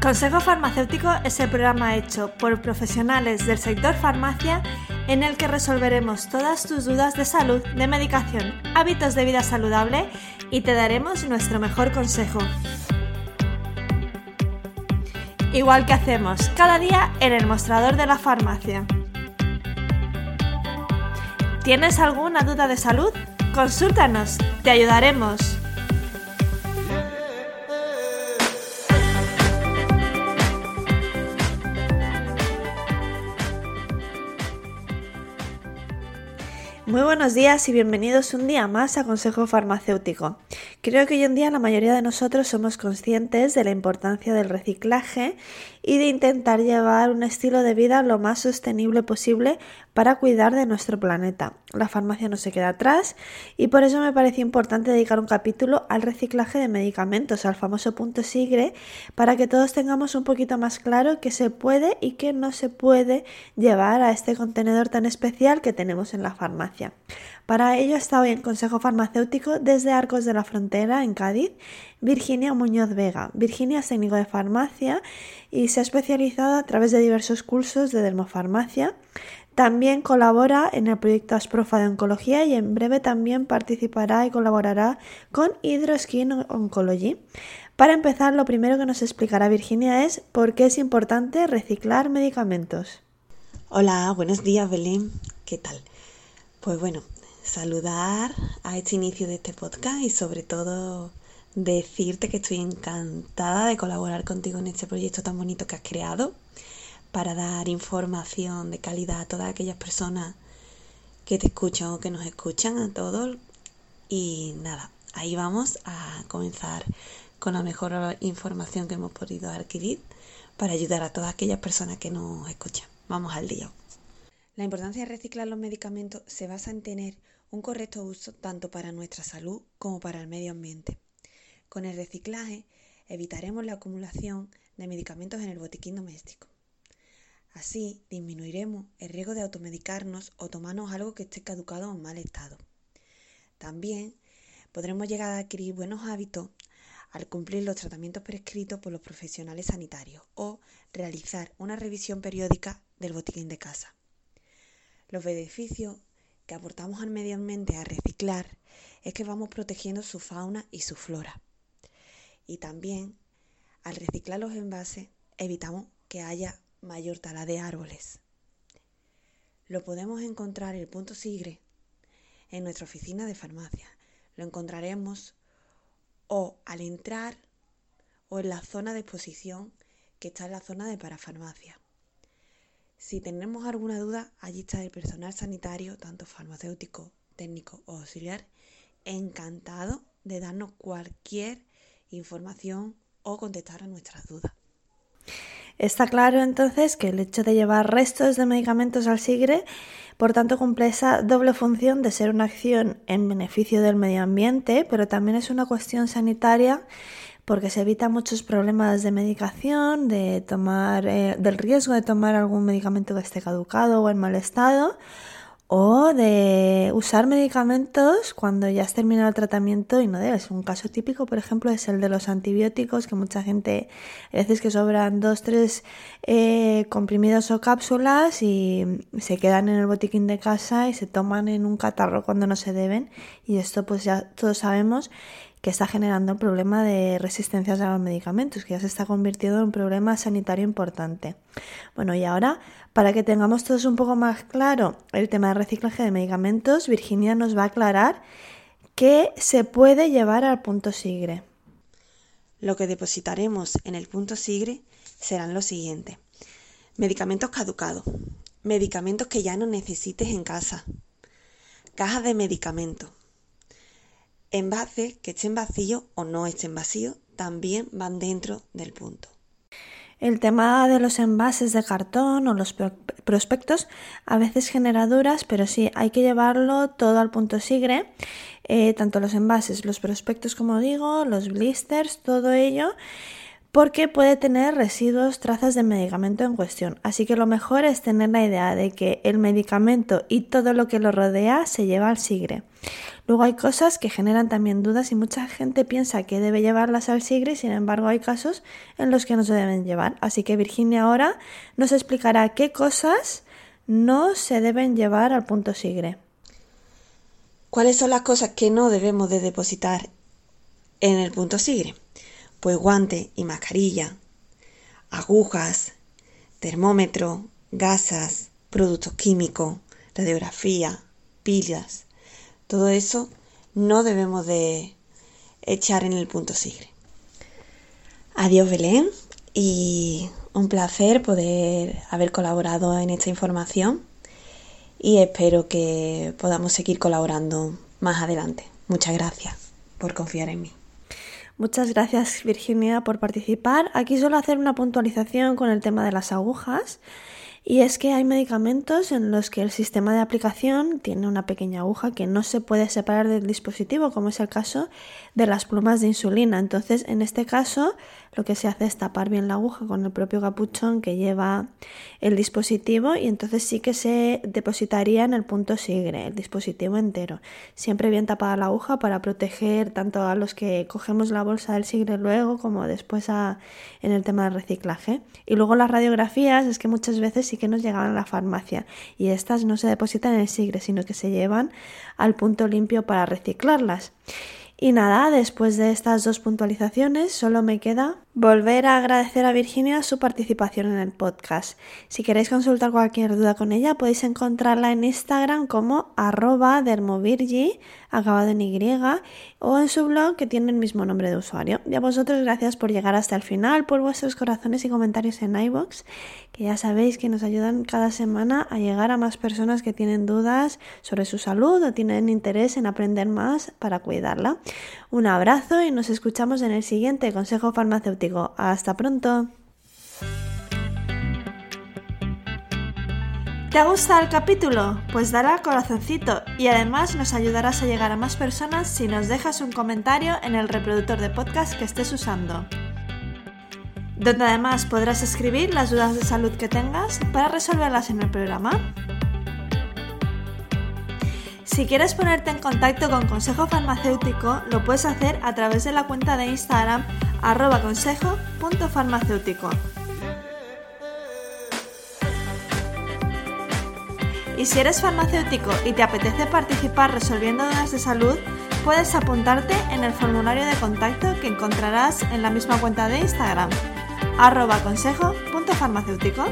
Consejo Farmacéutico es el programa hecho por profesionales del sector farmacia en el que resolveremos todas tus dudas de salud, de medicación, hábitos de vida saludable y te daremos nuestro mejor consejo. Igual que hacemos cada día en el mostrador de la farmacia. ¿Tienes alguna duda de salud? Consúltanos, te ayudaremos. Muy buenos días y bienvenidos un día más a Consejo Farmacéutico. Creo que hoy en día la mayoría de nosotros somos conscientes de la importancia del reciclaje y de intentar llevar un estilo de vida lo más sostenible posible para cuidar de nuestro planeta. La farmacia no se queda atrás y por eso me parece importante dedicar un capítulo al reciclaje de medicamentos, al famoso punto sigre, para que todos tengamos un poquito más claro qué se puede y qué no se puede llevar a este contenedor tan especial que tenemos en la farmacia. Para ello está hoy en Consejo Farmacéutico desde Arcos de la Frontera, en Cádiz, Virginia Muñoz Vega. Virginia es técnico de farmacia y se ha especializado a través de diversos cursos de dermofarmacia. También colabora en el proyecto Asprofa de Oncología y en breve también participará y colaborará con Hydroskin Oncology. Para empezar, lo primero que nos explicará Virginia es por qué es importante reciclar medicamentos. Hola, buenos días Belén. ¿Qué tal? Pues bueno, saludar a este inicio de este podcast y sobre todo decirte que estoy encantada de colaborar contigo en este proyecto tan bonito que has creado para dar información de calidad a todas aquellas personas que te escuchan o que nos escuchan a todos. Y nada, ahí vamos a comenzar con la mejor información que hemos podido adquirir para ayudar a todas aquellas personas que nos escuchan. Vamos al día. La importancia de reciclar los medicamentos se basa en tener un correcto uso tanto para nuestra salud como para el medio ambiente. Con el reciclaje evitaremos la acumulación de medicamentos en el botiquín doméstico. Así disminuiremos el riesgo de automedicarnos o tomarnos algo que esté caducado o en mal estado. También podremos llegar a adquirir buenos hábitos al cumplir los tratamientos prescritos por los profesionales sanitarios o realizar una revisión periódica del botiquín de casa. Los beneficios que aportamos al medio ambiente a reciclar es que vamos protegiendo su fauna y su flora. Y también, al reciclar los envases, evitamos que haya mayor tala de árboles. Lo podemos encontrar el punto Sigre en nuestra oficina de farmacia. Lo encontraremos o al entrar o en la zona de exposición que está en la zona de parafarmacia. Si tenemos alguna duda, allí está el personal sanitario, tanto farmacéutico, técnico o auxiliar, encantado de darnos cualquier información o contestar a nuestras dudas. Está claro entonces que el hecho de llevar restos de medicamentos al SIGRE, por tanto, cumple esa doble función de ser una acción en beneficio del medio ambiente, pero también es una cuestión sanitaria porque se evita muchos problemas de medicación, de tomar, eh, del riesgo de tomar algún medicamento que esté caducado o en mal estado, o de usar medicamentos cuando ya has terminado el tratamiento y no debes. Un caso típico, por ejemplo, es el de los antibióticos, que mucha gente, a veces que sobran dos, tres eh, comprimidos o cápsulas y se quedan en el botiquín de casa y se toman en un catarro cuando no se deben. Y esto pues ya todos sabemos que está generando un problema de resistencias a los medicamentos, que ya se está convirtiendo en un problema sanitario importante. Bueno, y ahora, para que tengamos todos un poco más claro el tema de reciclaje de medicamentos, Virginia nos va a aclarar qué se puede llevar al punto SIGRE. Lo que depositaremos en el punto SIGRE serán los siguientes. Medicamentos caducados, medicamentos que ya no necesites en casa, cajas de medicamentos, envases que estén vacíos o no estén vacíos también van dentro del punto. El tema de los envases de cartón o los prospectos a veces genera duras, pero sí, hay que llevarlo todo al punto sigre, eh, tanto los envases, los prospectos como digo, los blisters, todo ello porque puede tener residuos, trazas de medicamento en cuestión. Así que lo mejor es tener la idea de que el medicamento y todo lo que lo rodea se lleva al sigre. Luego hay cosas que generan también dudas y mucha gente piensa que debe llevarlas al sigre, sin embargo hay casos en los que no se deben llevar. Así que Virginia ahora nos explicará qué cosas no se deben llevar al punto sigre. ¿Cuáles son las cosas que no debemos de depositar en el punto sigre? Pues guante y mascarilla, agujas, termómetro, gasas, productos químicos, radiografía, pilas, todo eso no debemos de echar en el punto sigre. Adiós Belén y un placer poder haber colaborado en esta información y espero que podamos seguir colaborando más adelante. Muchas gracias por confiar en mí. Muchas gracias Virginia por participar. Aquí suelo hacer una puntualización con el tema de las agujas. Y es que hay medicamentos en los que el sistema de aplicación tiene una pequeña aguja que no se puede separar del dispositivo, como es el caso de las plumas de insulina. Entonces, en este caso, lo que se hace es tapar bien la aguja con el propio capuchón que lleva el dispositivo y entonces sí que se depositaría en el punto sigre, el dispositivo entero. Siempre bien tapada la aguja para proteger tanto a los que cogemos la bolsa del sigre luego como después en el tema del reciclaje. Y luego las radiografías es que muchas veces sí que nos llegaban a la farmacia y estas no se depositan en el sigre, sino que se llevan al punto limpio para reciclarlas. Y nada, después de estas dos puntualizaciones, solo me queda volver a agradecer a Virginia su participación en el podcast. Si queréis consultar cualquier duda con ella, podéis encontrarla en Instagram como arroba dermovirgi, acabado en Y, o en su blog que tiene el mismo nombre de usuario. Y a vosotros gracias por llegar hasta el final, por vuestros corazones y comentarios en iVoox, que ya sabéis que nos ayudan cada semana a llegar a más personas que tienen dudas sobre su salud o tienen interés en aprender más para cuidarla. Un abrazo y nos escuchamos en el siguiente Consejo Farmacéutico. Hasta pronto. ¿Te ha gustado el capítulo? Pues dale al corazoncito y además nos ayudarás a llegar a más personas si nos dejas un comentario en el reproductor de podcast que estés usando. Donde además podrás escribir las dudas de salud que tengas para resolverlas en el programa. Si quieres ponerte en contacto con Consejo Farmacéutico, lo puedes hacer a través de la cuenta de Instagram consejo.farmacéutico. Y si eres farmacéutico y te apetece participar resolviendo dudas de salud, puedes apuntarte en el formulario de contacto que encontrarás en la misma cuenta de Instagram, arroba consejo.farmacéutico.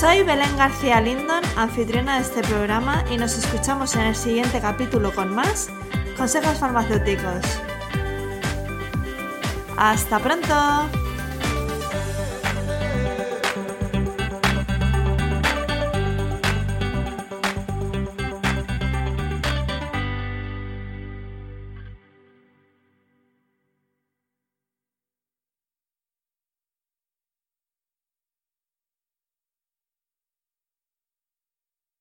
Soy Belén García Lindon, anfitriona de este programa, y nos escuchamos en el siguiente capítulo con más consejos farmacéuticos. ¡Hasta pronto!